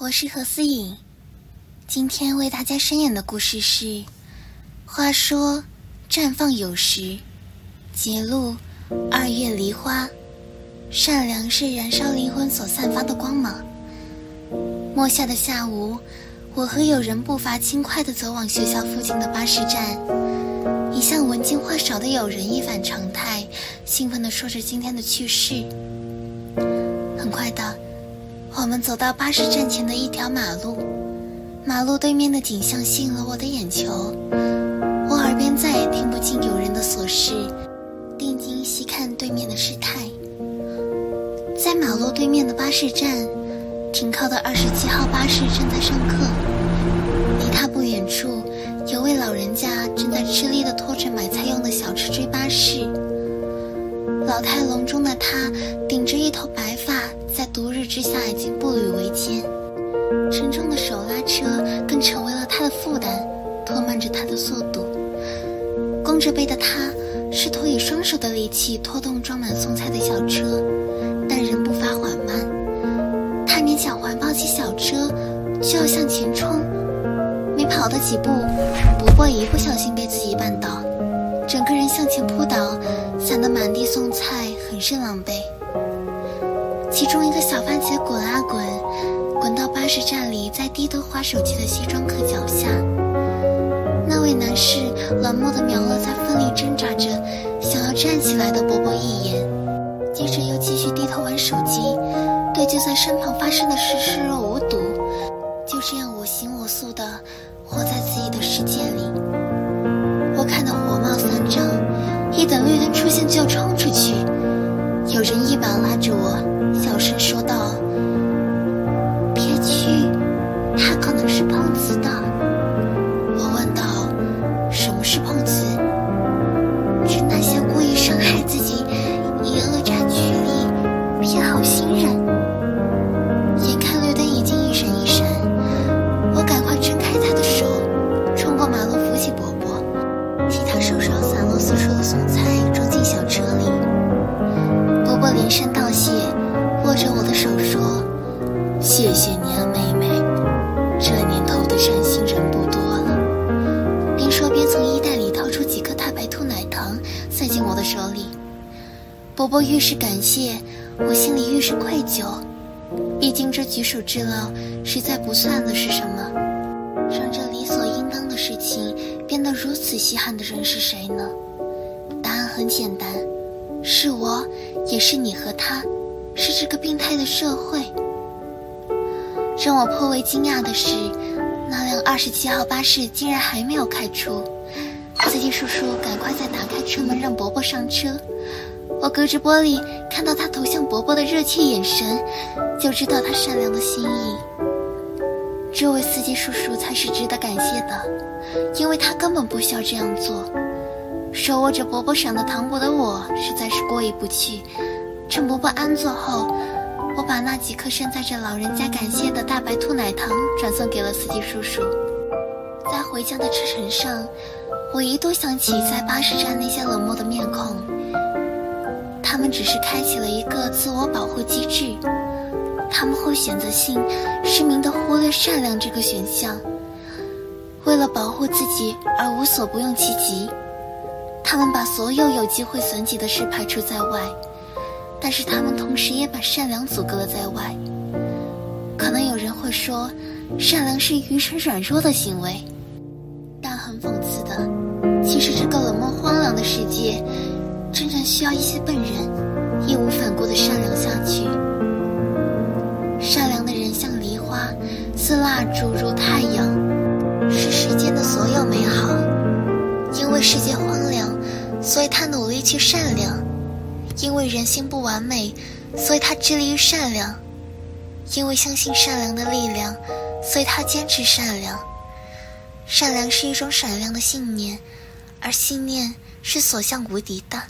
我是何思颖，今天为大家声演的故事是：话说，绽放有时，节录二月梨花，善良是燃烧灵魂所散发的光芒。末夏的下午，我和友人步伐轻快地走往学校附近的巴士站，一向文静话少的友人一反常态，兴奋地说着今天的趣事。很快的，我们走到巴士站前的一条马路，马路对面的景象吸引了我的眼球，我耳边再也听不进有人的琐事，定睛细看对面的事态。在马路对面的巴士站，停靠的二十七号巴士正在上课，离他不远处，有位老人家正在吃力地拖着买菜用的小车追巴士。老态龙钟的他，顶着一头白，毒日之下已经步履维艰。沉重的手拉车更成为了他的负担，拖慢着他的速度。弓着背的他，试图以双手的力气拖动装满送菜的小车，但仍步伐缓慢。他勉强环抱起小车，就要向前冲，没跑的几步，伯伯一不小心被自己绊倒。整个人向前扑倒，散得满地送菜，很是狼狈。其中一个小番茄滚啊滚，滚到巴士站里，在低头划手机的西装客脚下。那位男士冷漠地瞄了在奋力挣扎着想要站起来的伯伯一眼，接着又继续低头玩手机，对就在身旁发生的事视若无睹，就这样我行我素地活在自己的世界里。我看得火冒三丈，一等绿灯出现就要冲出去。有人一把拉着我，小声说道：“别去，他可能是碰瓷的。”我问道：“什么是碰瓷？”是那些故意伤害自己，以讹诈取利、骗好心人。眼看绿灯已经一闪一闪，我赶快挣开他的手，冲过马路扶起伯伯。替他收拾好散落四处的送菜，装进小车里。伯伯连声塞进我的手里。伯伯越是感谢，我心里越是愧疚。毕竟这举手之劳，实在不算的是什么，让这理所应当的事情。变得如此稀罕的人是谁呢？答案很简单，是我，也是你和他，是这个病态的社会。让我颇为惊讶的是，那辆二十七号巴士竟然还没有开出。司机叔叔赶快再打开车门让伯伯上车。我隔着玻璃看到他投向伯伯的热切眼神，就知道他善良的心意。这位司机叔叔才是值得感谢的，因为他根本不需要这样做。手握着伯伯赏的糖果的我实在是过意不去。趁伯伯安坐后，我把那几颗盛载着老人家感谢的大白兔奶糖转送给了司机叔叔。在回家的车程上，我一度想起在巴士站那些冷漠的面孔，他们只是开启了一个自我保护机制。他们会选择性、失明地忽略善良这个选项，为了保护自己而无所不用其极。他们把所有有机会损己的事排除在外，但是他们同时也把善良阻隔了在外。可能有人会说，善良是愚蠢软弱的行为，但很讽刺的，世界，真正需要一些笨人，义无反顾地善良下去。善良的人像梨花，似蜡烛如太阳，是世间的所有美好。因为世界荒凉，所以他努力去善良；因为人心不完美，所以他致力于善良；因为相信善良的力量，所以他坚持善良。善良是一种闪亮的信念，而信念是所向无敌的。